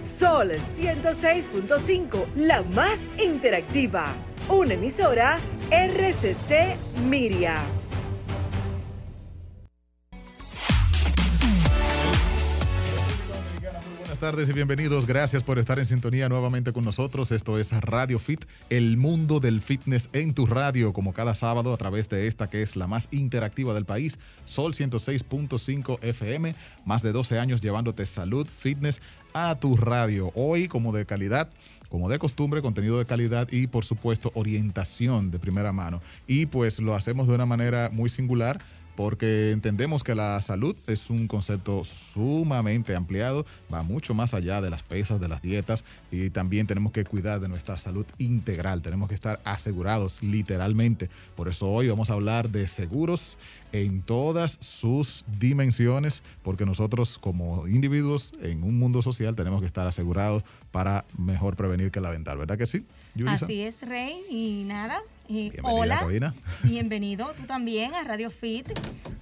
Sol 106.5, la más interactiva. Una emisora RCC Miria. Buenas tardes y bienvenidos. Gracias por estar en sintonía nuevamente con nosotros. Esto es Radio Fit, el mundo del fitness en tu radio, como cada sábado a través de esta que es la más interactiva del país, Sol 106.5 FM. Más de 12 años llevándote salud, fitness a tu radio. Hoy, como de calidad, como de costumbre, contenido de calidad y por supuesto orientación de primera mano. Y pues lo hacemos de una manera muy singular porque entendemos que la salud es un concepto sumamente ampliado, va mucho más allá de las pesas, de las dietas y también tenemos que cuidar de nuestra salud integral, tenemos que estar asegurados literalmente. Por eso hoy vamos a hablar de seguros en todas sus dimensiones, porque nosotros como individuos en un mundo social tenemos que estar asegurados para mejor prevenir que lamentar, ¿verdad que sí? Así es, Rey, y nada, hola, bienvenido tú también a Radio Fit.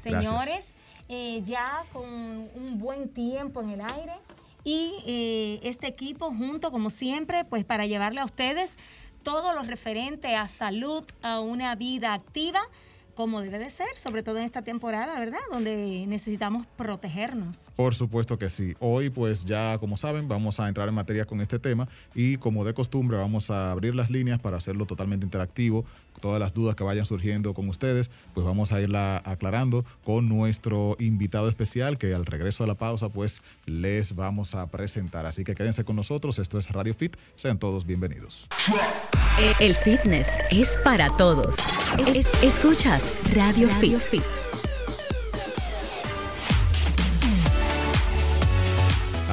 Señores, eh, ya con un buen tiempo en el aire y eh, este equipo junto, como siempre, pues para llevarle a ustedes todo lo referente a salud, a una vida activa como debe de ser, sobre todo en esta temporada, ¿verdad? Donde necesitamos protegernos. Por supuesto que sí. Hoy, pues ya como saben, vamos a entrar en materia con este tema y como de costumbre vamos a abrir las líneas para hacerlo totalmente interactivo. Todas las dudas que vayan surgiendo con ustedes, pues vamos a irla aclarando con nuestro invitado especial que al regreso de la pausa, pues les vamos a presentar. Así que quédense con nosotros. Esto es Radio Fit. Sean todos bienvenidos. El fitness es para todos. escuchas Radio, Radio.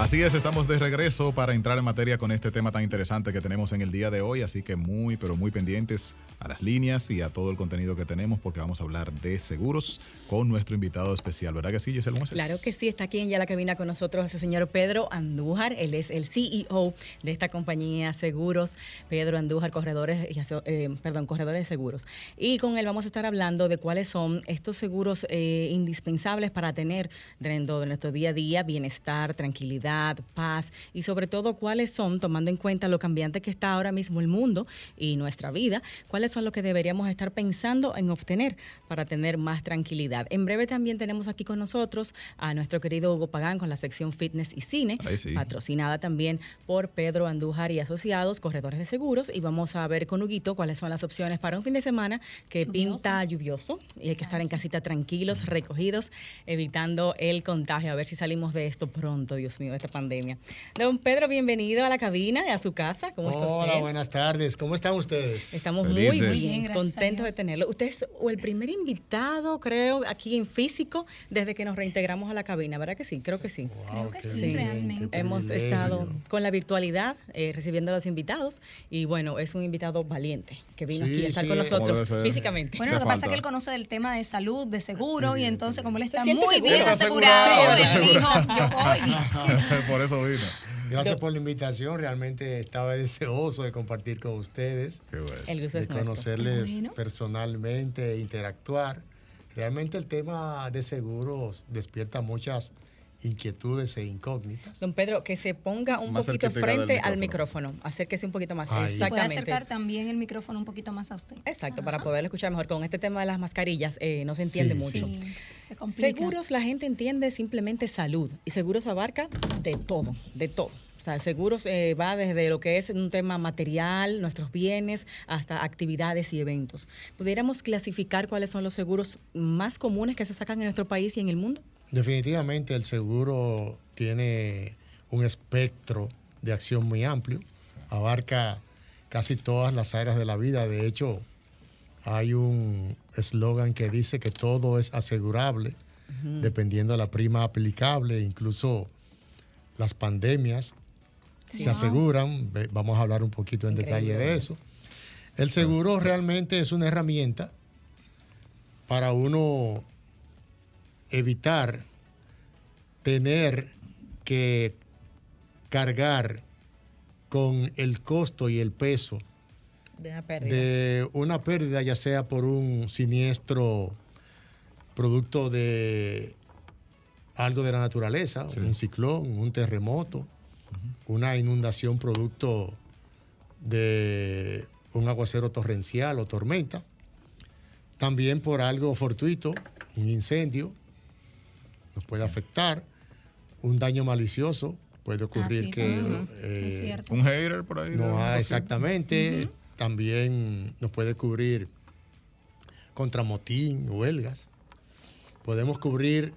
Así es, estamos de regreso para entrar en materia con este tema tan interesante que tenemos en el día de hoy, así que muy, pero muy pendientes a las líneas y a todo el contenido que tenemos porque vamos a hablar de seguros con nuestro invitado especial, ¿verdad que sí, Giselle Moises? Claro que sí, está aquí en ya la cabina con nosotros el señor Pedro Andújar, él es el CEO de esta compañía Seguros, Pedro Andújar, corredores, eh, perdón, corredores de seguros. Y con él vamos a estar hablando de cuáles son estos seguros eh, indispensables para tener dentro de nuestro día a día bienestar, tranquilidad paz y sobre todo cuáles son, tomando en cuenta lo cambiante que está ahora mismo el mundo y nuestra vida, cuáles son lo que deberíamos estar pensando en obtener para tener más tranquilidad. En breve también tenemos aquí con nosotros a nuestro querido Hugo Pagán con la sección Fitness y Cine, patrocinada también por Pedro Andújar y Asociados, corredores de seguros, y vamos a ver con Huguito cuáles son las opciones para un fin de semana que pinta lluvioso y hay que estar en casita tranquilos, recogidos, evitando el contagio. A ver si salimos de esto pronto, Dios mío esta pandemia. Don Pedro, bienvenido a la cabina, a su casa. ¿Cómo está Hola, buenas tardes. ¿Cómo están ustedes? Estamos muy, bien, contentos de tenerlo. Usted es el primer invitado, creo, aquí en físico desde que nos reintegramos a la cabina, ¿verdad que sí? Creo que sí. creo que sí, realmente. Hemos estado con la virtualidad eh, recibiendo a los invitados y bueno, es un invitado valiente que vino aquí a estar con nosotros físicamente. Bueno, lo que pasa es que él conoce del tema de salud, de seguro y entonces como él está muy bien asegurado, él dijo, yo voy. por eso vino. Gracias por la invitación. Realmente estaba deseoso de compartir con ustedes. Qué bueno. El de conocerles personalmente, interactuar. Realmente el tema de seguros despierta muchas inquietudes e incógnitas. Don Pedro, que se ponga un poquito frente al micrófono, acérquese un poquito más. Exactamente. Puede acercar también el micrófono un poquito más a usted. Exacto, para poder escuchar mejor. Con este tema de las mascarillas eh, no se entiende mucho. Sí, se seguros la gente entiende simplemente salud y seguros abarca de todo, de todo. O sea, seguros eh, va desde lo que es un tema material, nuestros bienes, hasta actividades y eventos. ¿Pudiéramos clasificar cuáles son los seguros más comunes que se sacan en nuestro país y en el mundo? Definitivamente el seguro tiene un espectro de acción muy amplio, abarca casi todas las áreas de la vida. De hecho, hay un eslogan que dice que todo es asegurable, dependiendo de la prima aplicable, incluso las pandemias se aseguran. Vamos a hablar un poquito en detalle de eso. El seguro realmente es una herramienta para uno evitar tener que cargar con el costo y el peso de, una pérdida, ya sea por un siniestro producto de algo de la naturaleza, un ciclón, un terremoto, una inundación producto de un aguacero torrencial o tormenta, también por algo fortuito, un incendio, nos puede afectar, un daño malicioso, puede ocurrir ah, que... Eh, un hater por ahí. No, ah, exactamente, también nos puede cubrir contra motín, huelgas, podemos cubrir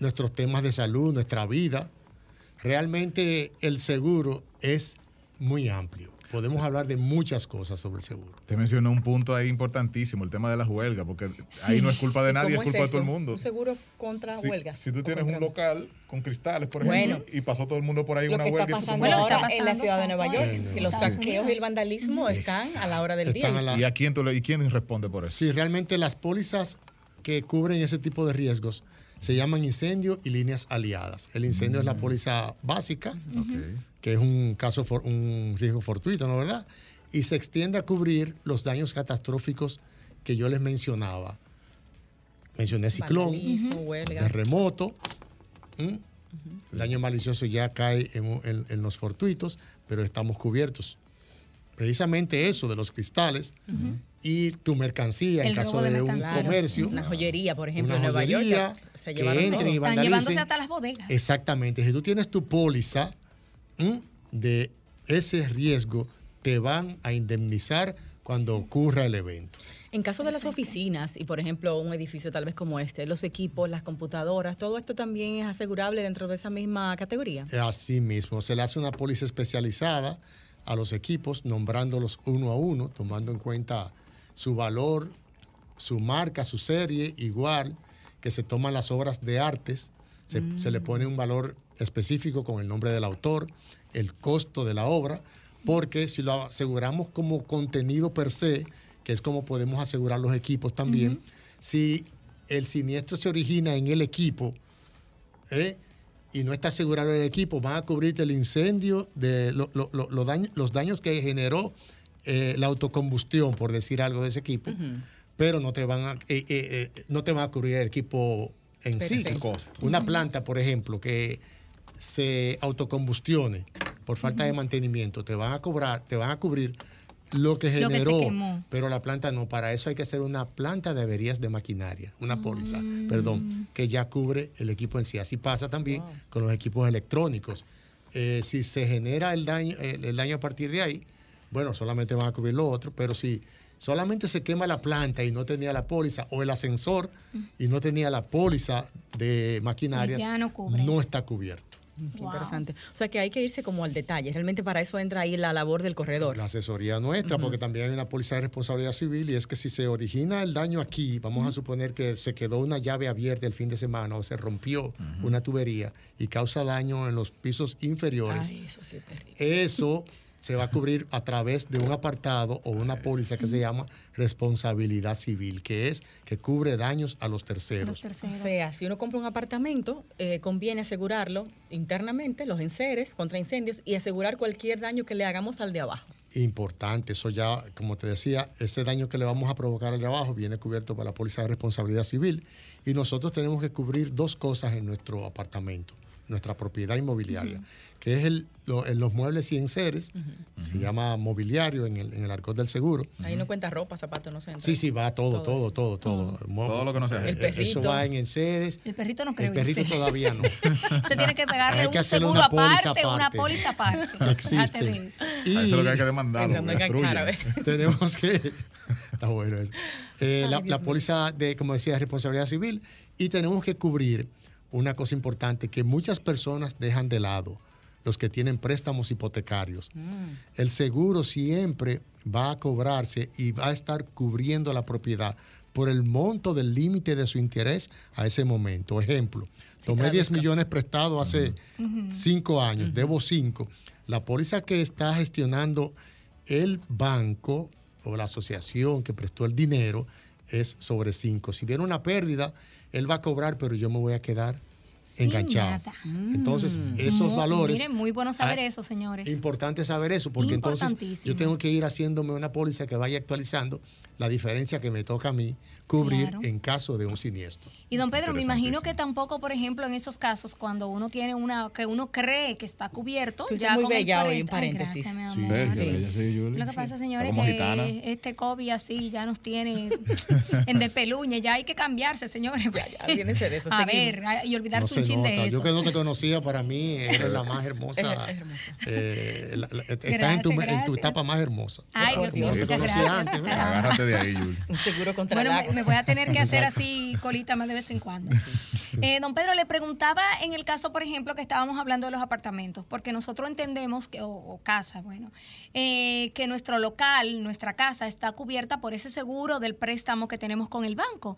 nuestros temas de salud, nuestra vida. Realmente el seguro es muy amplio podemos hablar de muchas cosas sobre el seguro. Te mencionó un punto ahí importantísimo, el tema de las huelgas, porque ahí no es culpa de nadie, es culpa de todo el mundo. Un seguro contra huelgas. Si tú tienes un local con cristales, por ejemplo, y pasó todo el mundo por ahí una huelga. Está pasando ahora en la ciudad de Nueva York, que los saqueos y el vandalismo están a la hora del día. ¿Y a quién, ¿Y quién responde por eso? Sí, realmente las pólizas que cubren ese tipo de riesgos se llaman incendio y líneas aliadas. El incendio es la mm. póliza básica, que es un caso, un riesgo fortuito, ¿no verdad? Y se extiende a cubrir los daños catastróficos que yo les mencionaba. Mencioné ciclón, terremoto, el daño malicioso ya cae en los fortuitos, pero estamos cubiertos precisamente eso de los cristales y tu mercancía en caso de, un comercio. Una joyería, por ejemplo, en Nueva York. Se que entren y vandalicen. llevándose hasta las bodegas. Exactamente. Si tú tienes tu póliza de ese riesgo, te van a indemnizar cuando ocurra el evento. En caso de las oficinas y, por ejemplo, un edificio tal vez como este, los equipos, las computadoras, ¿todo esto también es asegurable dentro de esa misma categoría? Así mismo, se le hace una póliza especializada a los equipos, nombrándolos uno a uno, tomando en cuenta su valor, su marca, su serie, igual que se toman las obras de artes, se, le pone un valor específico con el nombre del autor, el costo de la obra, porque si lo aseguramos como contenido per se, que es como podemos asegurar los equipos también, si el siniestro se origina en el equipo, ¿eh? Y no está asegurado el equipo, van a cubrirte el incendio, de los daños que generó eh, la autocombustión, por decir algo de ese equipo, pero no te van a, eh, eh, no te va a cubrir el equipo en sí. Una planta, por ejemplo, que se autocombustione por falta de mantenimiento, te van a cobrar, te van a cubrir lo que generó, pero la planta no. Para eso hay que hacer una planta de averías de maquinaria, una póliza, mm. perdón, que ya cubre el equipo en sí. Así pasa también con los equipos electrónicos. Eh, si se genera el daño, el, daño a partir de ahí, bueno, solamente van a cubrir lo otro, pero si solamente se quema la planta y no tenía la póliza, o el ascensor y no tenía la póliza de maquinarias, no está cubierto. Qué interesante. O sea que hay que irse como al detalle. Realmente para eso entra ahí la labor del corredor. La asesoría nuestra, porque también hay una póliza de responsabilidad civil y es que si se origina el daño aquí, vamos a suponer que se quedó una llave abierta el fin de semana o se rompió una tubería y causa daño en los pisos inferiores. eso sí es terrible. Eso se va a cubrir a través de un apartado o una póliza que se llama responsabilidad civil, que es que cubre daños a los terceros. O sea, si uno compra un apartamento, eh, conviene asegurarlo internamente, los enseres contra incendios y asegurar cualquier daño que le hagamos al de abajo. Importante, eso ya, como te decía, ese daño que le vamos a provocar al de abajo viene cubierto por la póliza de responsabilidad civil y nosotros tenemos que cubrir dos cosas en nuestro apartamento, nuestra propiedad inmobiliaria que es el, los muebles y enseres, se llama mobiliario en el, en el arcón del seguro. Ahí no cuenta ropa, zapatos, no sé. Sí, sí, va todo, todo, todo, todo. Todo, lo que no sea. El perrito. Eso va en enseres. El perrito no creo. El perrito todavía no. se tiene que pegarle un seguro aparte, una póliza aparte. existe. Y eso es lo que hay que demandar. tenemos que... Está bueno eso. Eh, la, la póliza de, como decía, de responsabilidad civil y tenemos que cubrir una cosa importante que muchas personas dejan de lado los que tienen préstamos hipotecarios. Mm. El seguro siempre va a cobrarse y va a estar cubriendo la propiedad por el monto del límite de su interés a ese momento. Ejemplo, tomé 10 millones prestados hace 5 años, debo 5. La póliza que está gestionando el banco o la asociación que prestó el dinero es sobre 5. Si viene una pérdida, él va a cobrar, pero yo me voy a quedar enganchado. Entonces, mm. esos valores. Miren, muy bueno saber eso, señores. Importante saber eso, porque entonces yo tengo que ir haciéndome una póliza que vaya actualizando la diferencia que me toca a mí cubrir en caso de un siniestro. Y don Pedro, me imagino que tampoco, por ejemplo, en esos casos, cuando uno tiene una, que uno cree que está cubierto, ya muy con bella hoy, en paréntesis. Ay, gracias, mi amor. Sí, Lo que pasa, señores, es que este COVID así ya nos tiene en despeluñe, ya hay que cambiarse, señores. Ya, ya, viene ser eso. A ver, y olvidarse un chin de eso. Yo que no te conocía, para mí eres la más hermosa. Eh, estás en tu, en tu etapa más hermosa. Ay, Dios mío, muchas gracias. Agárrate de ahí, Yuli. Un seguro contra Bueno, me, me, voy a tener que hacer así colita más de vez en cuando. Eh, don Pedro, le preguntaba en el caso, por ejemplo, que estábamos hablando de los apartamentos, porque nosotros entendemos que, o, casa, bueno, eh, que nuestro local, nuestra casa está cubierta por ese seguro del préstamo que tenemos con el banco.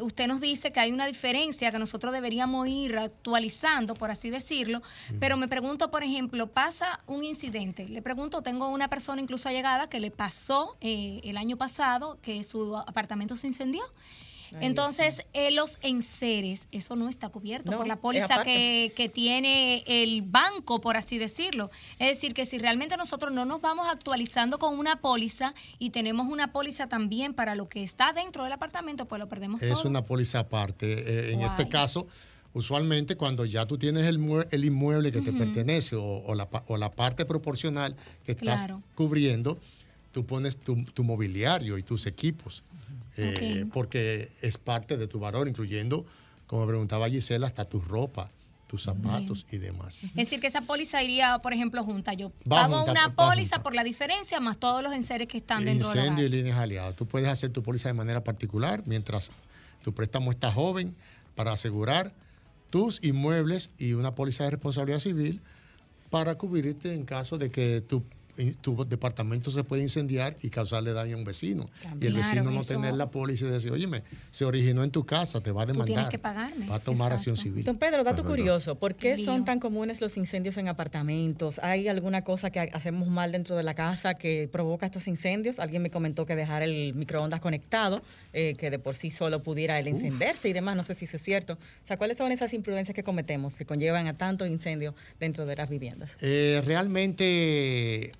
Usted nos dice que hay una diferencia que nosotros deberíamos ir actualizando, por así decirlo, pero me pregunto, por ejemplo, pasa un incidente. Le pregunto, tengo una persona incluso allegada que le pasó el año pasado que su apartamento se incendió. Entonces, eh, los enseres, eso no está cubierto por la póliza que, que, tiene el banco, por así decirlo. Es decir, que si realmente nosotros no nos vamos actualizando con una póliza y tenemos una póliza también para lo que está dentro del apartamento, pues lo perdemos es todo. Es una póliza aparte. Eh, en este caso, usualmente cuando ya tú tienes el, el inmueble que te pertenece o, la, o, la, parte proporcional que estás cubriendo, tú pones tu, tu mobiliario y tus equipos. Eh, porque es parte de tu valor, incluyendo, como preguntaba Gisela, hasta tu ropa, tus zapatos y demás. Es decir, que esa póliza iría, por ejemplo, junta. Yo pago una póliza por la diferencia más todos los enseres que están dentro del Incendio y líneas aliadas. Tú puedes hacer tu póliza de manera particular mientras tu préstamo está joven para asegurar tus inmuebles y una póliza de responsabilidad civil para cubrirte en caso de que tu tu departamento se puede incendiar y causarle daño a un vecino. y el vecino no tener la póliza y decir, oye, se originó en tu casa, te va a demandar. que pagarme. Va a tomar acción civil. Don Pedro, dato curioso, ¿por qué son tan comunes los incendios en apartamentos? ¿Hay alguna cosa que hacemos mal dentro de la casa que provoca estos incendios? Alguien me comentó que dejar el microondas conectado, eh, que de por sí solo pudiera el encenderse y demás, no sé si eso es cierto. O sea, ¿cuáles son esas imprudencias que cometemos que conllevan a tantos incendios dentro de las viviendas? Eh, realmente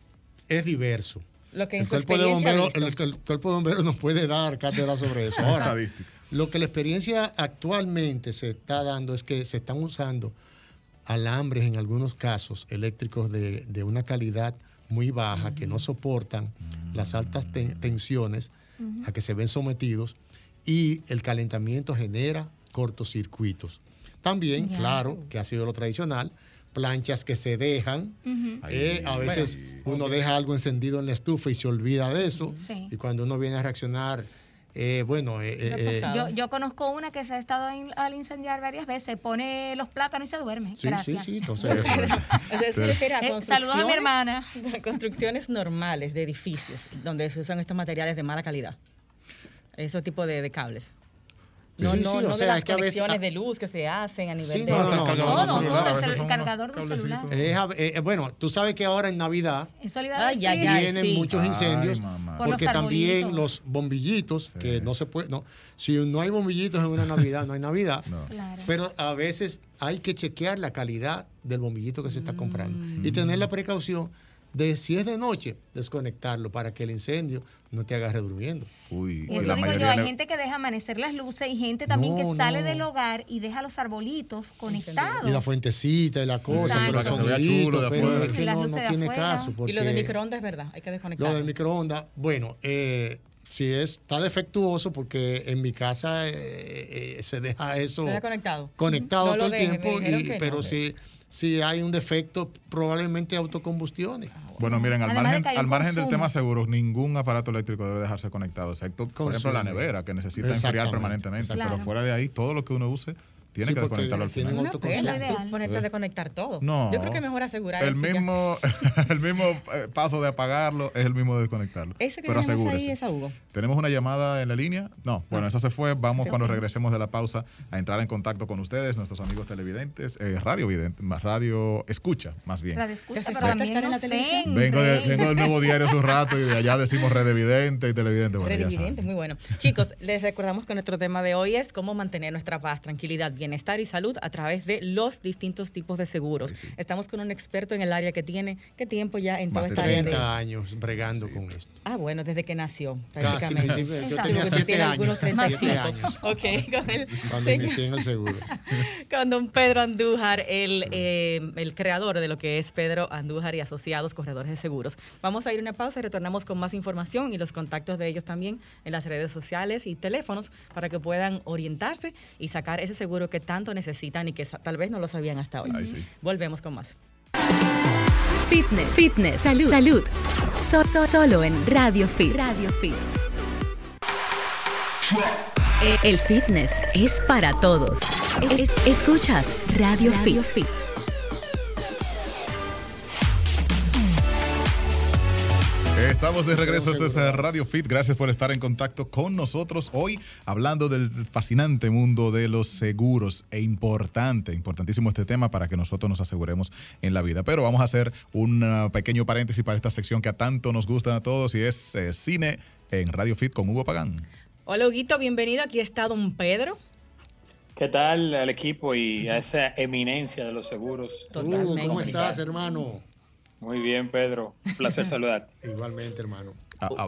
es diverso. Lo que en el, cuerpo de bomberos, el, cuerpo de bomberos nos puede dar cátedra sobre eso. Ahora, lo que la experiencia actualmente se está dando es que se están usando alambres en algunos casos eléctricos de, una calidad muy baja que no soportan las altas tensiones a que se ven sometidos y el calentamiento genera cortocircuitos. También, claro, que ha sido lo tradicional, planchas que se dejan. Eh, a veces uno deja algo encendido en la estufa y se olvida de eso. Y cuando uno viene a reaccionar, eh, bueno... Eh, yo, yo, conozco una que se ha estado al incendiar varias veces, pone los plátanos y se duerme. Sí, sí, sí. Entonces, saludos a mi hermana. Construcciones normales de edificios donde se usan estos materiales de mala calidad. Ese tipo de cables. No, sí, no, no o de las conexiones de luz que se hacen a nivel de... No, no, no, no, no, el cargador de celular. Eh, bueno, tú sabes que ahora en Navidad vienen muchos incendios porque también los bombillitos, que no se puede... No, si no hay bombillitos en una Navidad, no hay Navidad. Pero a veces hay que chequear la calidad del bombillito que se está comprando y tener la precaución de si es de noche, desconectarlo para que el incendio no te agarre durmiendo. Uy, Eso digo yo, hay gente que deja amanecer las luces y gente también que sale del hogar y deja los arbolitos conectados. Y la fuentecita y la cosa, pero, pero es que no, tiene caso. y lo del microondas es verdad, hay que desconectarlo. Lo del microondas, bueno, eh, si está defectuoso, porque en mi casa eh, eh, se deja eso conectado, conectado todo el tiempo, pero si si hay un defecto, probablemente autocombustiones. Bueno, miren, al margen, al margen del tema seguros, ningún aparato eléctrico debe dejarse conectado, excepto, por ejemplo, la nevera, que necesita enfriar permanentemente. Pero fuera de ahí, todo lo que uno use tiene que desconectarlo al final. No ponerte a desconectar todo. No. Yo creo que es mejor asegurar el mismo El mismo eh, paso de apagarlo es el mismo de desconectarlo. Ese que Pero asegúrese. Ahí es a Hugo. ¿Tenemos una llamada en la línea? No. Bueno, esa se fue. Vamos cuando regresemos de la pausa a entrar en contacto con ustedes, nuestros amigos televidentes, eh, radio vidente, más radio escucha, más bien. Radio escucha, pero también en la televisión. Vengo, de, vengo del nuevo diario hace un rato y de allá decimos red evidente y televidente. Bueno, muy bueno. Chicos, les recordamos que nuestro tema de hoy es cómo mantener nuestra paz, tranquilidad, bien bienestar y salud a través de los distintos tipos de seguros. Estamos con un experto en el área que tiene, ¿qué tiempo ya en toda esta área? 30 años bregando con esto. Ah, bueno, desde que nació, prácticamente. yo tenía 7 años. años. Ok, con él. Cuando inicié en el seguro. con don Pedro Andújar, el, eh, el creador de lo que es Pedro Andújar y Asociados Corredores de Seguros. Vamos a ir a una pausa y retornamos con más información y los contactos de ellos también en las redes sociales y teléfonos para que puedan orientarse y sacar ese seguro que tanto necesitan y que tal vez no lo sabían hasta hoy. Volvemos con más. Fitness, fitness, salud, salud. solo en Radio Fit. Radio Fit. El fitness es para todos. escuchas Radio, Radio Fit. Estamos de regreso, esto es Radio Fit, gracias por estar en contacto con nosotros hoy hablando del fascinante mundo de los seguros e importante, importantísimo este tema para que nosotros nos aseguremos en la vida. Pero vamos a hacer un pequeño paréntesis para esta sección que a tanto nos gusta a todos y es eh, cine en Radio Fit con Hugo Pagán. Hola Huguito, bienvenido, aquí está don Pedro. ¿Qué tal al equipo y a esa eminencia de los seguros? Totalmente. ¿Cómo estás, hermano? Muy bien, Pedro. Un placer saludar. Igualmente, hermano.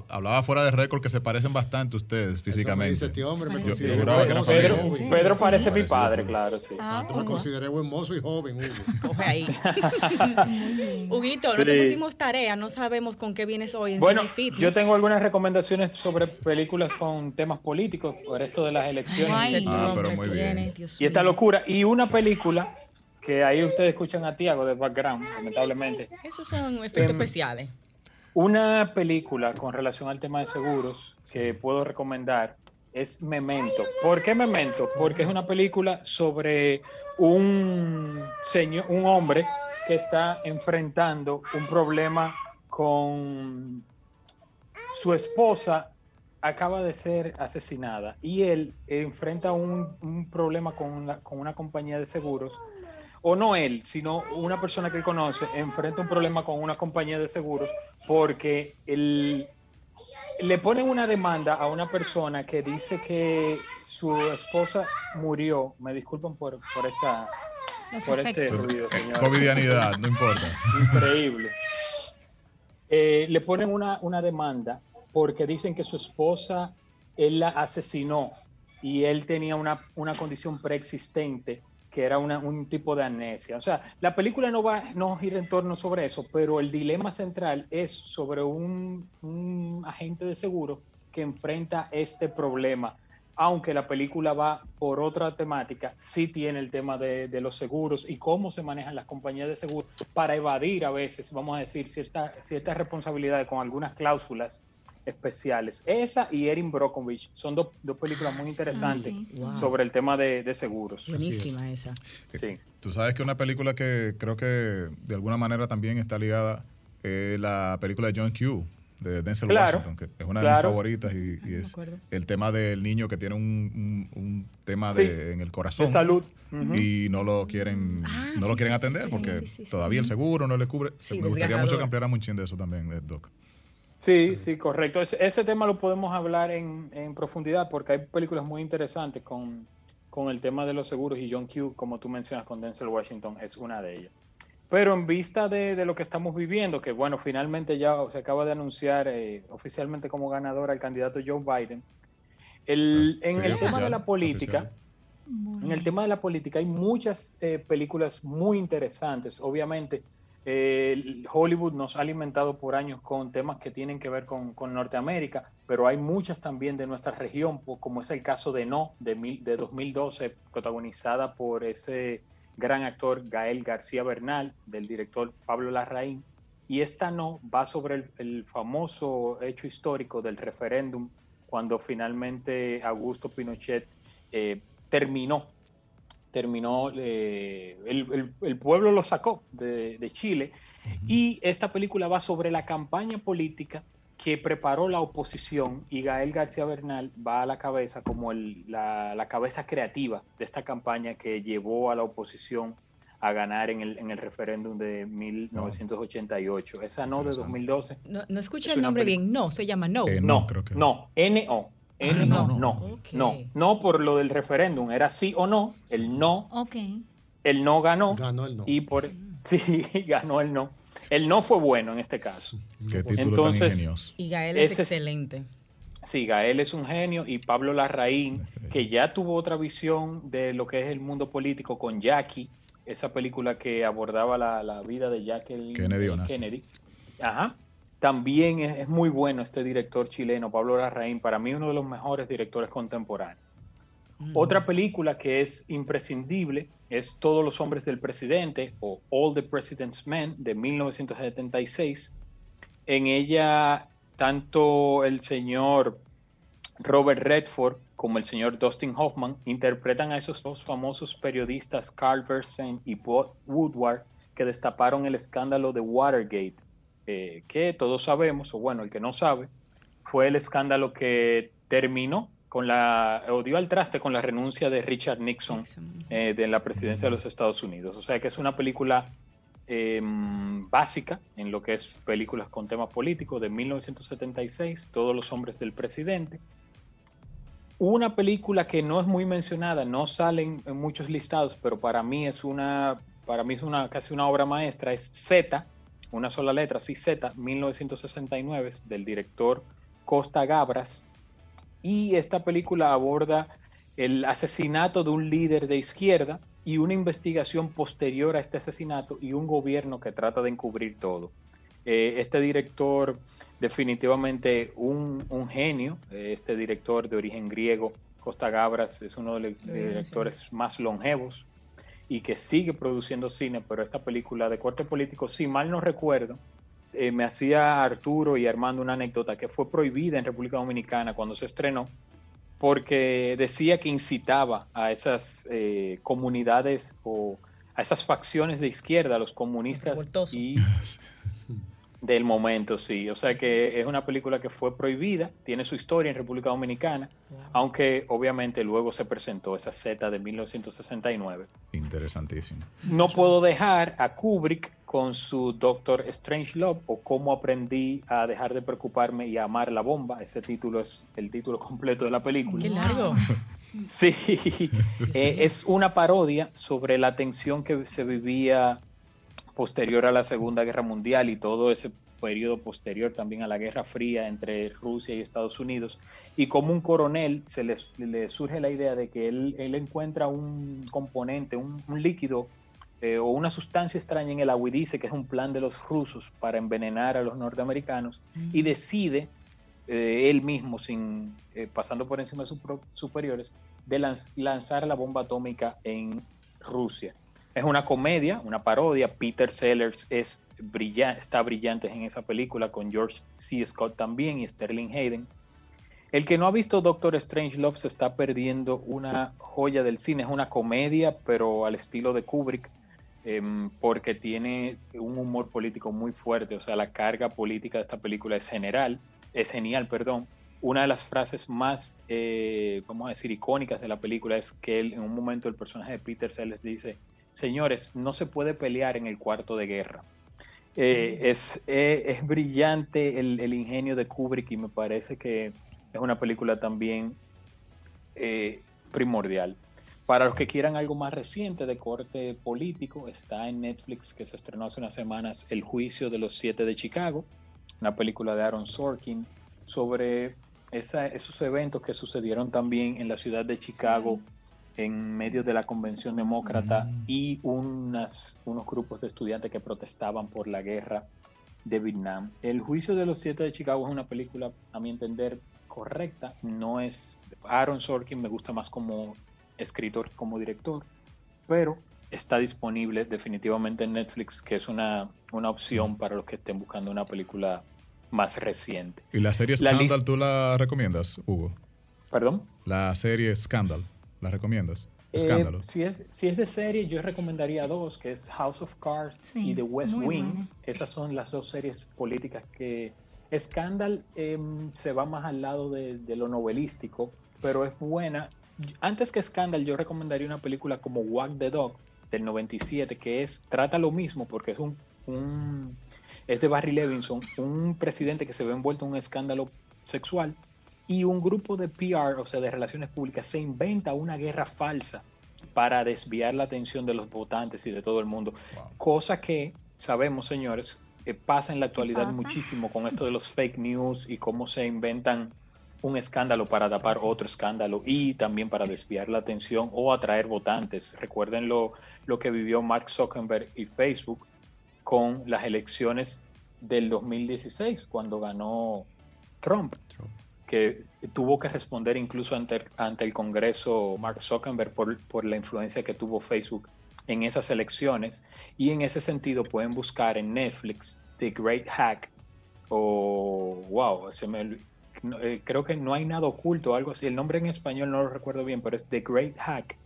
hablaba fuera de récord que se parecen bastante ustedes físicamente. Este hombre, me Pedro, Pedro, parece mi padre, claro, sí. Ah, me consideré buen mozo y joven, Hugo. Coge ahí. Huguito, no te pusimos tarea, no sabemos con qué vienes hoy en Bueno, yo tengo algunas recomendaciones sobre películas con temas políticos por esto de las elecciones. ah, pero muy bien. Y esta locura. Y una película que ahí ustedes escuchan a Tiago de background, lamentablemente. Esos son efectos em, especiales. Una película con relación al tema de seguros que puedo recomendar es Memento. ¿Por qué Memento? Porque es una película sobre un señor, un hombre que está enfrentando un problema con su esposa acaba de ser asesinada y él enfrenta un, un problema con con una compañía de seguros o no él, sino una persona que él conoce, enfrenta un problema con una compañía de seguros porque le ponen una demanda a una persona que dice que su esposa murió. Me disculpan por, por, esta, por este ruido, señor. Covidianidad, no importa. Increíble. Eh, le ponen una, una demanda porque dicen que su esposa, él la asesinó y él tenía una, una condición preexistente que era un tipo de amnesia. O sea, la película no va, no gira en torno sobre eso, pero el dilema central es sobre un, agente de seguro que enfrenta este problema. Aunque la película va por otra temática, sí tiene el tema de, los seguros y cómo se manejan las compañías de seguros para evadir a veces, vamos a decir, ciertas cierta responsabilidades con algunas cláusulas especiales. Esa y Erin Brockovich son dos películas muy interesantes sobre el tema de, seguros. Buenísima esa. Sí. Tú sabes que una película que creo que de alguna manera también está ligada es la película de John Q de Denzel Washington, que es una de mis favoritas y, es el tema del niño que tiene un, tema de, en el corazón. De salud. Y no lo quieren, ah, no lo quieren atender porque todavía el seguro no le cubre. me gustaría mucho que ampliara mucho de eso también, eh, Doc. Sí, sí, correcto. Ese, tema lo podemos hablar en, profundidad porque hay películas muy interesantes con, el tema de los seguros y John Q, como tú mencionas con Denzel Washington, es una de ellas. Pero en vista de, lo que estamos viviendo, que bueno, finalmente ya se acaba de anunciar eh, oficialmente como ganador al candidato Joe Biden, el, en el tema de la política, en el tema de la política hay muchas eh, películas muy interesantes, obviamente Hollywood nos ha alimentado por años con temas que tienen que ver con, Norteamérica, pero hay muchas también de nuestra región, como es el caso de No, de, de 2012, protagonizada por ese gran actor Gael García Bernal, del director Pablo Larraín. Y esta No va sobre el, famoso hecho histórico del referéndum, cuando finalmente Augusto Pinochet eh, terminó terminó, eh, el, pueblo lo sacó de, Chile y esta película va sobre la campaña política que preparó la oposición y Gael García Bernal va a la cabeza como la, cabeza creativa de esta campaña que llevó a la oposición a ganar en el, en el referéndum de 1988. Esa no de 2012. No, no escucha el nombre bien, no, se llama No. no, no, N-O. El no, no, no, no, por lo del referéndum, era sí o no, el no, el no ganó, ganó el no. y por sí ganó el no. El no fue bueno en este caso. Qué Entonces, y Gael es excelente. Sí, Gael es un genio y Pablo Larraín, que ya tuvo otra visión de lo que es el mundo político con Jackie, esa película que abordaba la, vida de Jackie Kennedy. Kennedy. Ajá. También es, muy bueno este director chileno, Pablo Larraín, para mí uno de los mejores directores contemporáneos. Mm. Otra película que es imprescindible es Todos los hombres del presidente o All the President's Men de 1976. En ella tanto el señor Robert Redford como el señor Dustin Hoffman interpretan a esos dos famosos periodistas Carl Bernstein y Bob Woodward que destaparon el escándalo de Watergate, eh, que todos sabemos, o bueno, el que no sabe, fue el escándalo que terminó con la, o dio al traste con la renuncia de Richard Nixon, eh, de la presidencia de los Estados Unidos. O sea que es una película Em, básica en lo que es películas con temas políticos de 1976, Todos los hombres del presidente. Una película que no es muy mencionada, no sale en, muchos listados, pero para mí es una, para mí es una casi una obra maestra, es Z, una sola letra, sí Z, 1969, del director Costa Gabras. Y esta película aborda el asesinato de un líder de izquierda y una investigación posterior a este asesinato y un gobierno que trata de encubrir todo. Eh, este director, definitivamente un, genio, eh, este director de origen griego, Costa Gabras, es uno de los directores más longevos y que sigue produciendo cine, pero esta película de corte político, si mal no recuerdo, eh, me hacía Arturo y Armando una anécdota que fue prohibida en República Dominicana cuando se estrenó porque decía que incitaba a esas eh, comunidades o a esas facciones de izquierda, a los comunistas y del momento, sí. O sea que es una película que fue prohibida, tiene su historia en República Dominicana, aunque obviamente luego se presentó esa Z de 1969. Interesantísimo. No puedo dejar a Kubrick con su Doctor Strange Love o Cómo aprendí a dejar de preocuparme y a amar la bomba. Ese título es el título completo de la película. Qué largo. Sí, eh, es una parodia sobre la tensión que se vivía posterior a la Segunda Guerra Mundial y todo ese periodo posterior también a la Guerra Fría entre Rusia y Estados Unidos, y como un coronel se le, surge la idea de que él, encuentra un componente, un, líquido eh, o una sustancia extraña en el agua y dice que es un plan de los rusos para envenenar a los norteamericanos y decide eh, él mismo, sin eh, pasando por encima de sus superiores, de lanzar la bomba atómica en Rusia. Es una comedia, una parodia. Peter Sellers es brillante, está brillante en esa película con George C. Scott también y Sterling Hayden. El que no ha visto Doctor Strange Love se está perdiendo una joya del cine. Es una comedia, pero al estilo de Kubrick, em, porque tiene un humor político muy fuerte. O sea, la carga política de esta película es general, es genial, perdón. Una de las frases más, eh, vamos a decir, icónicas de la película es que en un momento el personaje de Peter Sellers dice, señores, no se puede pelear en el cuarto de guerra. Eh, es, eh, es, brillante el, ingenio de Kubrick y me parece que es una película también eh, primordial. Para los que quieran algo más reciente de corte político, está en Netflix que se estrenó hace unas semanas El juicio de los siete de Chicago, una película de Aaron Sorkin sobre esos eventos que sucedieron también en la ciudad de Chicago en medio de la convención demócrata mm. y unas, unos grupos de estudiantes que protestaban por la guerra de Vietnam. El juicio de los siete de Chicago es una película, a mi entender, correcta. No es Aaron Sorkin, me gusta más como escritor que como director, pero está disponible definitivamente en Netflix, que es una, una opción para los que estén buscando una película más reciente. ¿Y la serie Scandal tú la recomiendas, Hugo? ¿Perdón? La serie Scandal. ¿La recomiendas? Eh, Escándalo. si, es, si es de serie, yo recomendaría dos, que es House of Cards y The West Wing. Esas son las dos series políticas que... Scandal em, se va más al lado de, lo novelístico, pero es buena. Antes que Scandal, yo recomendaría una película como Walk the Dog del 97, que es trata lo mismo porque es un, un es de Barry Levinson, un presidente que se ve envuelto en un escándalo sexual y un grupo de PR, o sea, de relaciones públicas, se inventa una guerra falsa para desviar la atención de los votantes y de todo el mundo. Cosa que sabemos, señores, eh, pasa en la actualidad muchísimo con esto de los fake news y cómo se inventan un escándalo para tapar otro escándalo y también para desviar la atención o atraer votantes. Recuerden lo, lo que vivió Mark Zuckerberg y Facebook con las elecciones del 2016, cuando ganó Trump, que tuvo que responder incluso ante, ante el Congreso Mark Zuckerberg por, por la influencia que tuvo Facebook en esas elecciones. Y en ese sentido pueden buscar en Netflix The Great Hack o, wow, se me, eh, creo que no hay nada oculto, algo así. El nombre en español no lo recuerdo bien, pero es The Great Hack.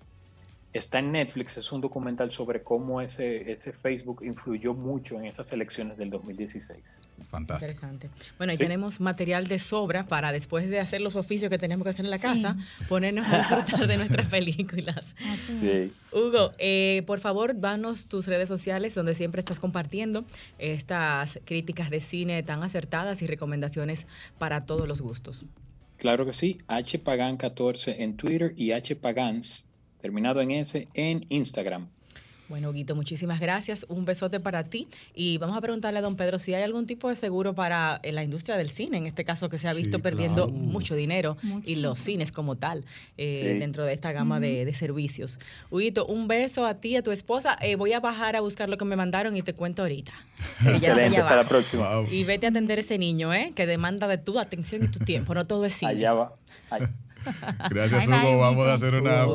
Está en Netflix, es un documental sobre cómo ese, ese Facebook influyó mucho en esas elecciones del 2016. Fantástico. Interesante. Bueno, y tenemos material de sobra para después de hacer los oficios que tenemos que hacer en la casa, ponernos a disfrutar de nuestras películas. Sí. Hugo, eh, por favor, danos tus redes sociales donde siempre estás compartiendo estas críticas de cine tan acertadas y recomendaciones para todos los gustos. Claro que sí, hpagan14 en Twitter y hpagans terminado en S, en Instagram. Bueno, Guito, muchísimas gracias. Un besote para ti. Y vamos a preguntarle a don Pedro si hay algún tipo de seguro para eh, la industria del cine, en este caso que se ha visto perdiendo mucho dinero y los cines como tal eh, dentro de esta gama de, servicios. Huguito, un beso a ti y a tu esposa. Eh, voy a bajar a buscar lo que me mandaron y te cuento ahorita. Excelente, hasta la próxima. Y vete a atender ese niño, ¿eh? que demanda de tu atención y tu tiempo. No todo es cine. Allá va. Gracias, Hugo. Vamos a hacer una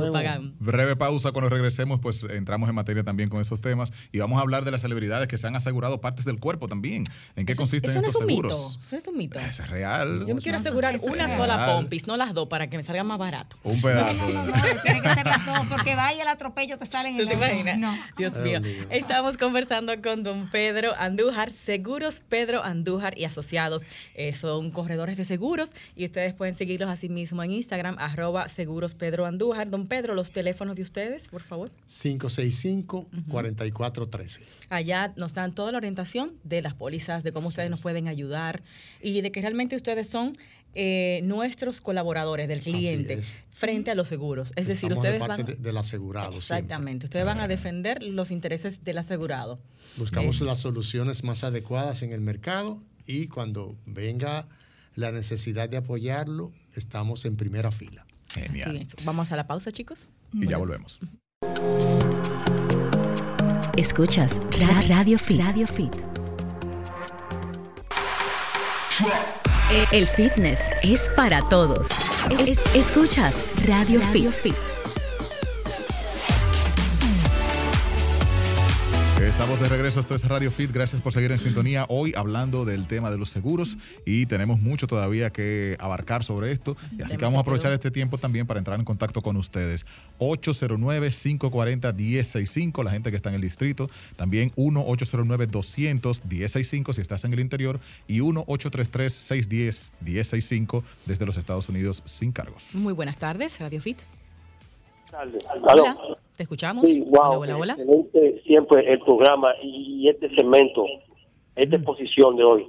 breve pausa. Cuando regresemos, pues entramos en materia también con esos temas y vamos a hablar de las celebridades que se han asegurado partes del cuerpo también. ¿En qué consisten estos seguros? Eso es un mito. Es real. Yo me quiero asegurar una sola pompis, no las dos, para que me salga más barato. Un pedazo. No, no, no, tiene que ser las dos, porque vaya el atropello que sale en el ¿Tú te imaginas? No. Dios mío. Estamos conversando con don Pedro Andújar, Seguros Pedro Andújar y Asociados. Eh, son corredores de seguros y ustedes pueden seguirlos así mismo en Instagram arroba seguros Pedro Andújar. Don Pedro, los teléfonos de ustedes, por favor. 565-4413. Allá nos dan toda la orientación de las pólizas, de cómo ustedes nos pueden ayudar y de que realmente ustedes son eh, nuestros colaboradores del cliente frente a los seguros. Es decir, ustedes de van del asegurado. Exactamente, ustedes van a defender los intereses del asegurado. Buscamos las soluciones más adecuadas en el mercado y cuando venga la necesidad de apoyarlo, estamos en primera fila. Genial. Vamos a la pausa, chicos. Y ya volvemos. Escuchas Radio Fit. Radio Fit. El fitness es para todos. escuchas Radio, Fit. Estamos de regreso, esto es Radio Fit, gracias por seguir en sintonía. Hoy hablando del tema de los seguros y tenemos mucho todavía que abarcar sobre esto. Y así que vamos a aprovechar este tiempo también para entrar en contacto con ustedes. 809-540-1065, la gente que está en el distrito. También 1-809-200-1065 si estás en el interior. Y 1-833-610-1065 desde los Estados Unidos sin cargos. Muy buenas tardes, Radio Fit. Hola. ¿Te escuchamos? Sí, wow, hola, hola, Excelente siempre el programa y este segmento, esta exposición de hoy.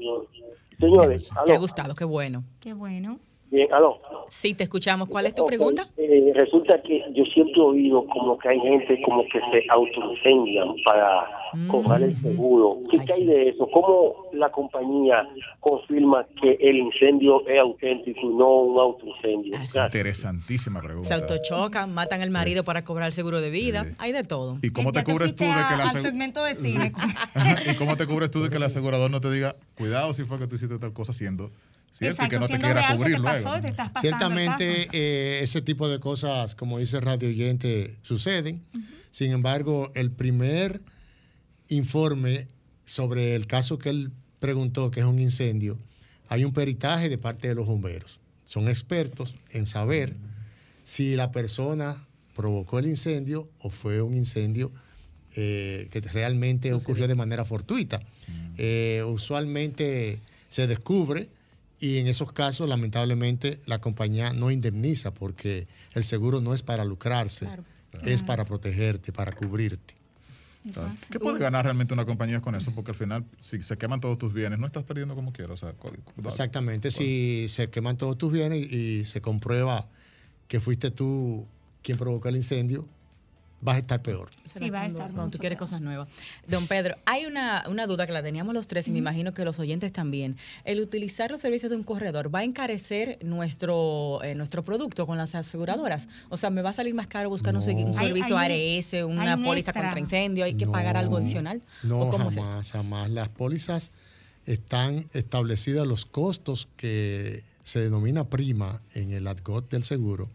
Señores, ¿te ha gustado? Qué bueno. Qué bueno. Bien, aló. Sí, te escuchamos. ¿Cuál es tu pregunta? Eh, resulta que yo siempre he oído como que hay gente como que se autoincendian para mm. cobrar el seguro. ¿Qué hay de eso? ¿Cómo la compañía confirma que el incendio es auténtico y no un autoincendio? Interesantísima pregunta. Se autochocan, matan al marido para cobrar el seguro de vida. Hay de todo. ¿Y cómo te cubres tú de que la segmento de cine. ¿Y cómo te cubres tú de que el asegurador no te diga, cuidado si fue que tú hiciste tal cosa haciendo ¿cierto? que no te quiera cubrir luego. Ciertamente eh, ese tipo de cosas, como dice Radio Oyente, suceden. Sin embargo, el primer informe sobre el caso que él preguntó, que es un incendio, hay un peritaje de parte de los bomberos. Son expertos en saber si la persona provocó el incendio o fue un incendio eh, que realmente ocurrió de manera fortuita. Eh, usualmente se descubre y en esos casos, lamentablemente, la compañía no indemniza porque el seguro no es para lucrarse, es para protegerte, para cubrirte. ¿Qué puede ganar realmente una compañía con eso? Porque al final, si se queman todos tus bienes, no estás perdiendo como quieras. Exactamente, si se queman todos tus bienes y se comprueba que fuiste tú quien provocó el incendio, vas a estar peor. Sí, va a estar cuando tú quieres cosas nuevas. Don Pedro, hay una, duda que la teníamos los tres y me imagino que los oyentes también. ¿El utilizar los servicios de un corredor va a encarecer nuestro, eh, nuestro producto con las aseguradoras? O sea, ¿me va a salir más caro buscar un, servicio ARS, una póliza contra incendio? ¿Hay que pagar algo adicional? No, jamás, jamás. Las pólizas están establecidas los costos que se denomina prima en el ADGOT del seguro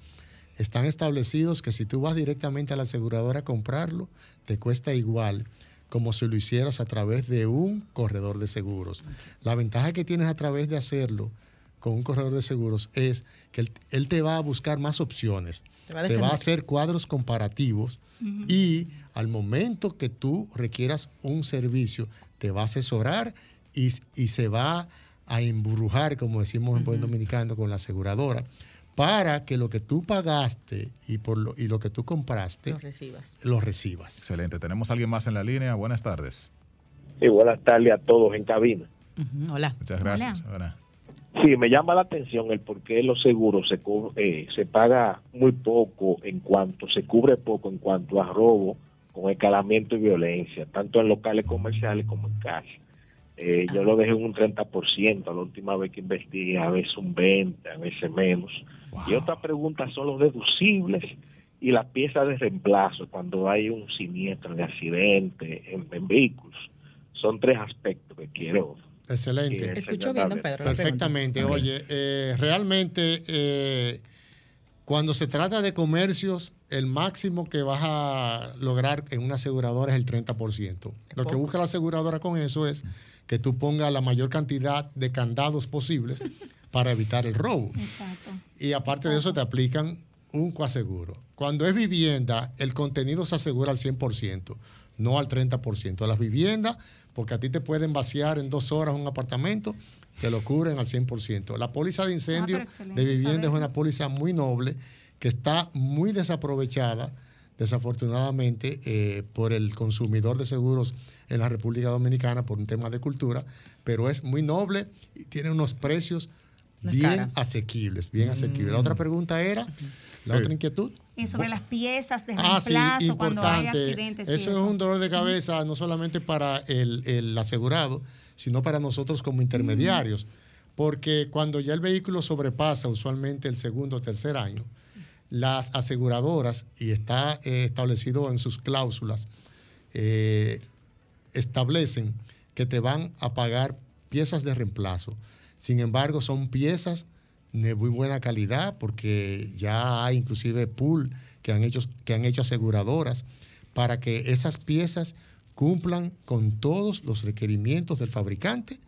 están establecidos que si tú vas directamente a la aseguradora a comprarlo, te cuesta igual como si lo hicieras a través de un corredor de seguros. La ventaja que tienes a través de hacerlo con un corredor de seguros es que él, te va a buscar más opciones, te va a, hacer cuadros comparativos y al momento que tú requieras un servicio, te va a asesorar y, se va a embrujar, como decimos en buen dominicano, con la aseguradora para que lo que tú pagaste y por lo, y lo que tú compraste lo recibas. Lo recibas. Excelente. Tenemos a alguien más en la línea. Buenas tardes. Sí, buenas tardes a todos en cabina. Hola. Muchas gracias. Sí, me llama la atención el por qué los seguros se, eh, se paga muy poco en cuanto, se cubre poco en cuanto a robo con escalamiento y violencia, tanto en locales comerciales como en casa. Eh, yo lo dejé en un 30%, la última vez que investigué, a veces un 20, a veces menos. Y otra pregunta son los deducibles y las piezas de reemplazo cuando hay un siniestro de accidente en, vehículos. Son tres aspectos que quiero. Excelente. Escucho bien, don Pedro. Perfectamente. Oye, eh, realmente eh, cuando se trata de comercios, el máximo que vas a lograr en una aseguradora es el 30%. Lo que busca la aseguradora con eso es que tú pongas la mayor cantidad de candados posibles para evitar el robo. Exacto. Y aparte de eso te aplican un coaseguro. Cuando es vivienda, el contenido se asegura al 100%, no al 30%. Las viviendas, porque a ti te pueden vaciar en dos horas un apartamento, te lo cubren al 100%. La póliza de incendio ah, de vivienda es una póliza muy noble que está muy desaprovechada desafortunadamente eh, por el consumidor de seguros en la República Dominicana por un tema de cultura, pero es muy noble y tiene unos precios bien asequibles, bien asequibles. La otra mm. pregunta era, la otra inquietud. Y sobre las piezas de reemplazo ah, sí, cuando hay accidentes. Eso, es un dolor de cabeza no solamente para el, asegurado, sino para nosotros como intermediarios, porque cuando ya el vehículo sobrepasa usualmente el segundo o tercer año, las aseguradoras, y está eh, establecido en sus cláusulas, eh, establecen que te van a pagar piezas de reemplazo. Sin embargo, son piezas de muy buena calidad porque ya hay inclusive pool que han hecho, que han hecho aseguradoras para que esas piezas cumplan con todos los requerimientos del fabricante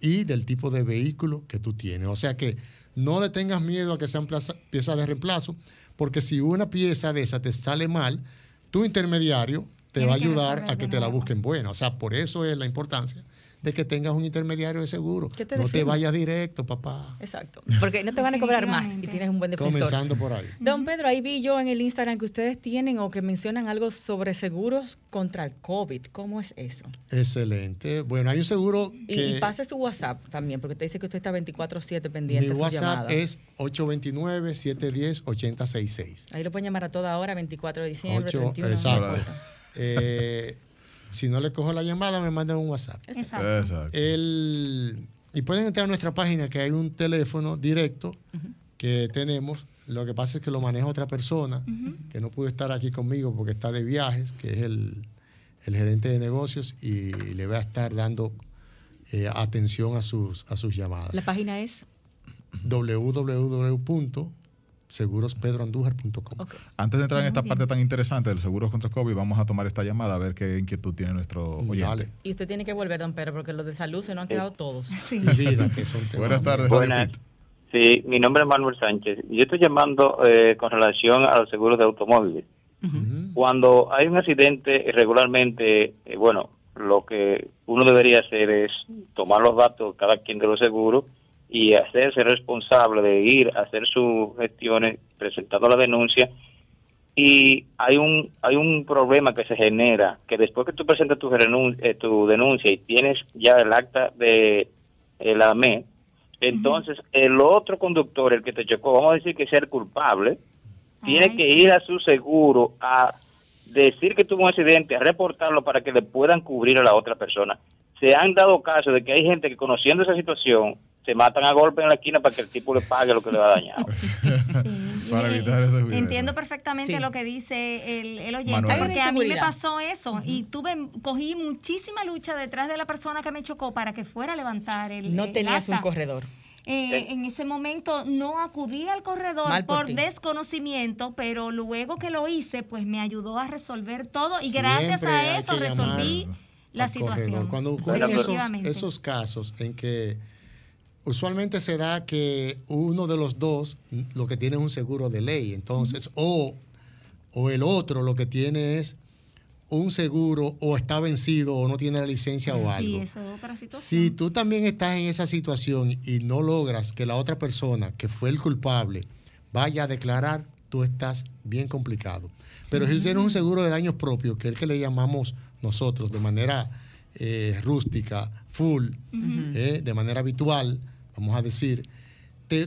y del tipo de vehículo que tú tienes. O sea que no le tengas miedo a que sean piezas de reemplazo, porque si una pieza de esa te sale mal, tu intermediario te va a ayudar a que te la busquen buena. O sea, por eso es la importancia de que tengas un intermediario de seguro. no te vayas directo, papá. Exacto. Porque no te van a cobrar más y tienes un buen defensor. Comenzando por ahí. Don Pedro, ahí vi yo en el Instagram que ustedes tienen o que mencionan algo sobre seguros contra el COVID. ¿Cómo es eso? Excelente. Bueno, hay un seguro que... Y, pase su WhatsApp también, porque te dice que usted está 24-7 pendiente Mi WhatsApp es 829-710-8066. Ahí lo pueden llamar a toda hora, 24 de diciembre, 31. Exacto. eh, si no le cojo la llamada, me mandan un WhatsApp. Exacto. y pueden entrar a nuestra página que hay un teléfono directo que tenemos. Lo que pasa es que lo maneja otra persona que no pudo estar aquí conmigo porque está de viajes, que es el, gerente de negocios y le va a estar dando eh, atención a sus, a sus llamadas. La página es www segurospedroandújar.com. Antes de entrar en esta parte tan interesante del seguros contra COVID, vamos a tomar esta llamada a ver qué inquietud tiene nuestro oyente. Y usted tiene que volver, don Pedro, porque los de salud se nos han quedado todos. Buenas tardes, Buenas. Sí, mi nombre es Manuel Sánchez. Yo estoy llamando eh, con relación a los seguros de automóviles. Cuando hay un accidente, regularmente, eh, bueno, lo que uno debería hacer es tomar los datos cada quien de los seguros y hacerse responsable de ir a hacer sus gestiones presentando la denuncia y hay un hay un problema que se genera que después que tú presentas tu, eh, tu denuncia y tienes ya el acta de la AME, entonces el otro conductor, el que te chocó, vamos a decir que sea el culpable, tiene que ir a su seguro a decir que tuvo un accidente, a reportarlo para que le puedan cubrir a la otra persona. Se han dado casos de que hay gente que conociendo esa situación se matan a golpe en la esquina para que el tipo le pague lo que le va a dañar. para evitar eso. Entiendo perfectamente lo que dice el, el oyente, porque a mí me pasó eso y tuve, cogí muchísima lucha detrás de la persona que me chocó para que fuera a levantar el No tenías un corredor. Eh, en ese momento no acudí al corredor por, desconocimiento, pero luego que lo hice, pues me ayudó a resolver todo y gracias a eso resolví la situación. Cuando ocurren esos, esos casos en que usualmente se da que uno de los dos lo que tiene es un seguro de ley, entonces, o, o el otro lo que tiene es un seguro o está vencido o no tiene la licencia o algo. Si tú también estás en esa situación y no logras que la otra persona que fue el culpable vaya a declarar, tú estás bien complicado. Pero si tú tienes un seguro de daños propios, que es el que le llamamos nosotros de manera eh, rústica, full, eh, de manera habitual, vamos a decir,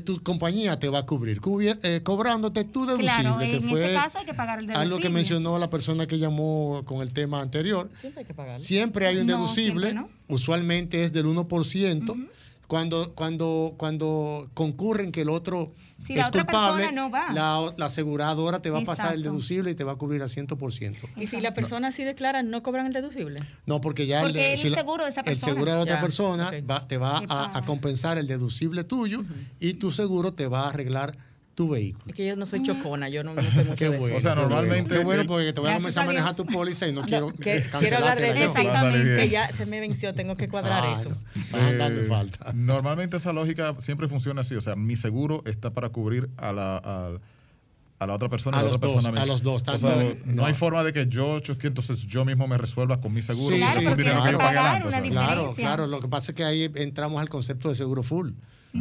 tu compañía te va a cubrir, eh, cobrándote tu deducible, claro, que en fue ese caso hay que pagar el deducible. algo que mencionó la persona que llamó con el tema anterior. Siempre hay que pagarlo. Siempre hay un deducible, usualmente es del 1%. Cuando, cuando, cuando concurren que el otro es culpable, La, aseguradora te va a pasar el deducible y te va a cubrir al 100%. ¿Y si la persona sí declara, no cobran el deducible? No, porque ya el, seguro de esa persona. El seguro de otra persona te va a, compensar el deducible tuyo y tu seguro te va a arreglar tu vehículo. Es que yo no soy chocona, yo no, no sé mucho Qué de eso. O sea, normalmente... Qué bueno porque te voy a comenzar a manejar tu póliza y no, quiero que, Quiero hablar de eso, que ya se me venció, tengo que cuadrar ah, eso. No, falta. Normalmente esa lógica siempre funciona así, o sea, mi seguro está para cubrir a la... A, la otra persona, a, la otra dos, persona a los dos. no, hay forma de que yo entonces yo mismo me resuelva con mi seguro. Sí, claro, dinero que yo pague Claro, claro. Lo que pasa es que ahí entramos al concepto de seguro full.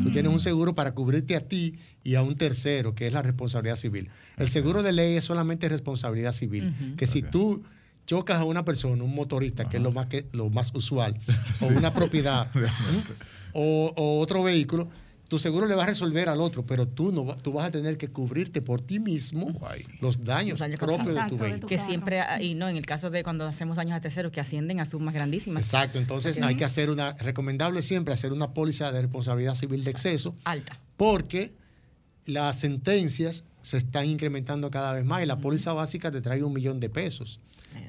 Tú tienes un seguro para cubrirte a ti y a un tercero, que es la responsabilidad civil. El seguro de ley es solamente responsabilidad civil. Que si tú chocas a una persona, un motorista, que es lo más, que, lo más usual, o una propiedad, o, o, otro vehículo, tu seguro le va a resolver al otro, pero tú no tú vas a tener que cubrirte por ti mismo los daños, propios de tu vehículo. Que siempre, y no, en el caso de cuando hacemos daños a terceros, que ascienden a sumas grandísimas. Exacto, entonces hay que hacer una, recomendable siempre hacer una póliza de responsabilidad civil de exceso. Alta. Porque las sentencias se están incrementando cada vez más y la póliza básica te trae un millón de pesos.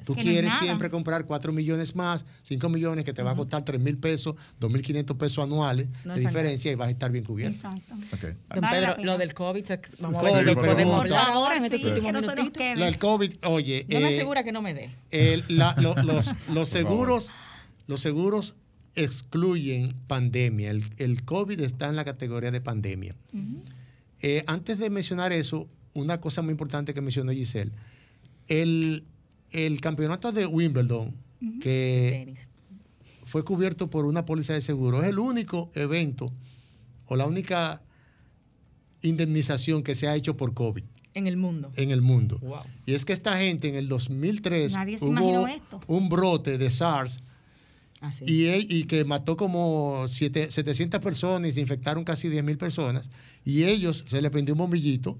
Tú quieres siempre comprar 4 millones más, 5 millones que te va a costar 3 mil pesos, 2 mil 500 pesos anuales de diferencia y vas a estar bien cubierto. Exacto. Don Pedro, lo del COVID, vamos a ver si podemos hablar ahora en estos últimos minutitos. Lo del COVID, oye. No me eh, asegura que no me dé. los, los seguros, los seguros excluyen pandemia. El, el, COVID está en la categoría de pandemia. Eh, antes de mencionar eso, una cosa muy importante que mencionó Giselle, el, el campeonato de Wimbledon, que fue cubierto por una póliza de seguro, es el único evento o la única indemnización que se ha hecho por COVID. En el mundo. En el mundo. Y es que esta gente en el 2003 hubo un brote de SARS ah, y, y, que mató como 700 personas y se infectaron casi 10 mil personas. Y ellos se le prendió un bombillito,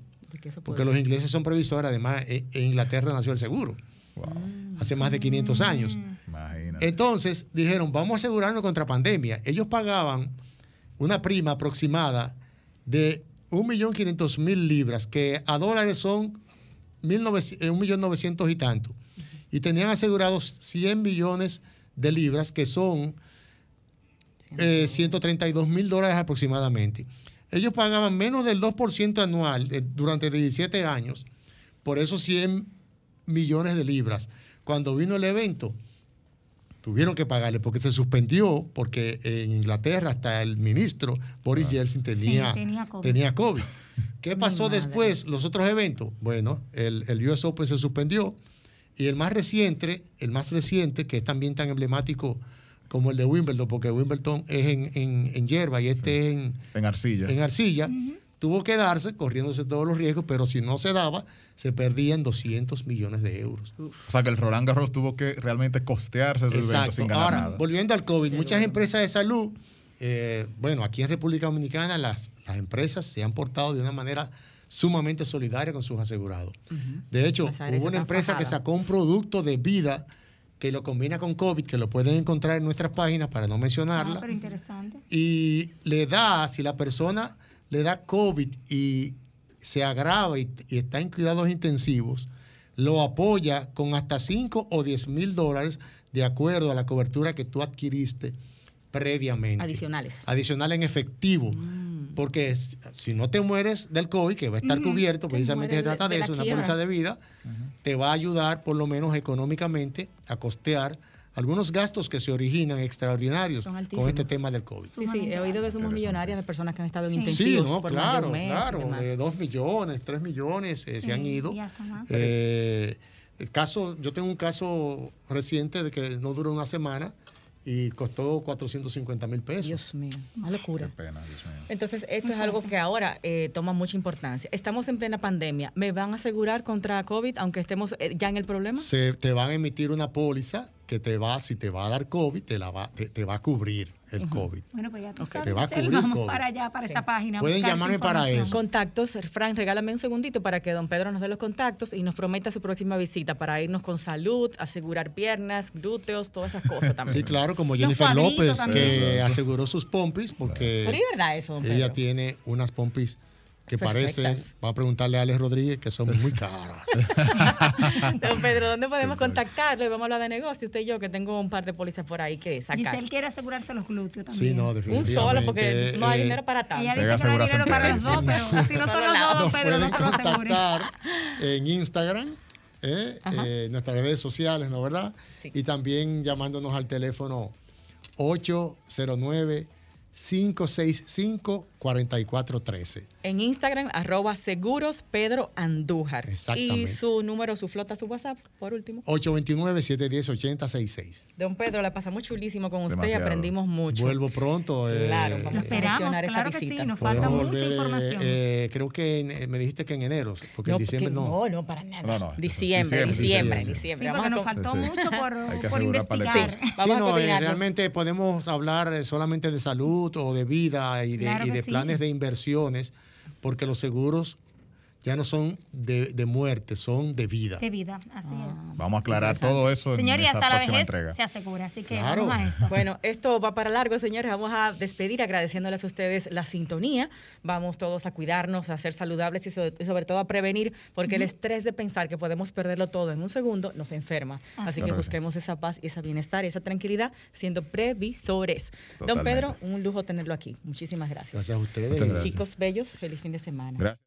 porque los ingleses son previsores, además e, en Inglaterra nació el seguro. Hace más de 500 años. Entonces dijeron, vamos a asegurarnos contra pandemia. Ellos pagaban una prima aproximada de 1.500.000 libras, que a dólares son 1.900.000 y tanto. Y tenían asegurados 100 millones de libras, que son 132 eh, mil dólares aproximadamente. Ellos pagaban menos del 2% anual eh, durante 17 años por esos 100 millones de libras. Cuando vino el evento, tuvieron que pagarle porque se suspendió, porque en Inglaterra hasta el ministro Boris Yeltsin tenía, tenía, COVID. ¿Qué pasó después, los otros eventos? Bueno, el, el US Open se suspendió y el más reciente, el más reciente, que es también tan emblemático como el de Wimbledon, porque Wimbledon es en, en, hierba y este es en, en arcilla. En arcilla tuvo que darse corriéndose todos los riesgos, pero si no se daba, se perdían 200 millones de euros. O sea que el Roland Garros tuvo que realmente costearse ese evento sin ganar Ahora, volviendo al COVID, muchas empresas de salud, eh, bueno, aquí en República Dominicana las, las empresas se han portado de una manera sumamente solidaria con sus asegurados. De hecho, hubo una empresa que sacó un producto de vida que lo combina con COVID, que lo pueden encontrar en nuestras páginas para no mencionarla. Ah, pero interesante. Y le da, si la persona le da COVID y se agrava y, está en cuidados intensivos, lo apoya con hasta 5 o 10 mil dólares de acuerdo a la cobertura que tú adquiriste previamente. Adicionales. Adicional en efectivo. Mm. Porque si no te mueres del COVID, que va a estar cubierto, precisamente se trata de, eso, una póliza de vida, te va a ayudar por lo menos económicamente a costear algunos gastos que se originan extraordinarios con este tema del COVID. Sí, sí, he oído de sumos millonarias de personas que han estado en sí. intensivos. Sí, no, claro, claro, de dos millones, tres millones eh, se han ido. Eh, el caso, yo tengo un caso reciente de que no duró una semana y costó 450 mil pesos. Dios mío, una locura. Qué pena, Dios mío. Entonces, esto es algo que ahora eh, toma mucha importancia. Estamos en plena pandemia. ¿Me van a asegurar contra COVID aunque estemos eh, ya en el problema? Se te van a emitir una póliza que te va, si te va a dar COVID, te, la va, te, va a cubrir el COVID. Bueno, pues ya tú sabes, te va a cubrir vamos para allá, para esa página. Pueden llamarme para eso. Contactos, Frank, regálame un segundito para que don Pedro nos dé los contactos y nos prometa su próxima visita para irnos con salud, asegurar piernas, glúteos, todas esas cosas también. Sí, claro, como Jennifer López, que aseguró sus pompis porque Pero verdad eso, ella tiene unas pompis que parece, va a preguntarle a Alex Rodríguez, que son muy caras. Don Pedro, ¿dónde podemos contactarle? Vamos a hablar de negocio, usted y yo, que tengo un par de pólizas por ahí que sacar. Dice, él quiere asegurarse los glúteos también. Sí, no, definitivamente. Un solo, porque no hay dinero para tanto. Ella dice que no hay dinero para los dos, pero si no son los dos, Pedro, no se lo contactar en Instagram, eh, eh, nuestras redes sociales, ¿no verdad? Y también llamándonos al teléfono 809 565 4413. En Instagram, arroba seguros Pedro Andújar. Exactamente. Y su número, su flota, su WhatsApp, por último. 829-710-8066. Don Pedro, la pasamos chulísimo con usted y aprendimos mucho. Vuelvo pronto. Eh, claro, vamos a esperamos, claro que sí, nos falta mucha información. Eh, creo que me dijiste que en enero, porque en diciembre no. No, no, para nada. diciembre, diciembre, diciembre, Sí, porque nos faltó mucho por, por investigar. Sí, no, eh, realmente podemos hablar solamente de salud o de vida y de, y de planes de inversiones, porque los seguros ya no son de, muerte, son de vida. De vida, así es. Ah, vamos a aclarar todo eso Señor, en esa hasta próxima la vejez entrega. se asegura, así que vamos a esto. Bueno, esto va para largo, señores. Vamos a despedir agradeciéndoles a ustedes la sintonía. Vamos todos a cuidarnos, a ser saludables y sobre, todo a prevenir, porque el estrés de pensar que podemos perderlo todo en un segundo nos enferma. Así, que busquemos esa paz y ese bienestar y esa tranquilidad siendo previsores. Don Pedro, un lujo tenerlo aquí. Muchísimas gracias. Gracias a ustedes. Chicos bellos, feliz fin de semana. Gracias.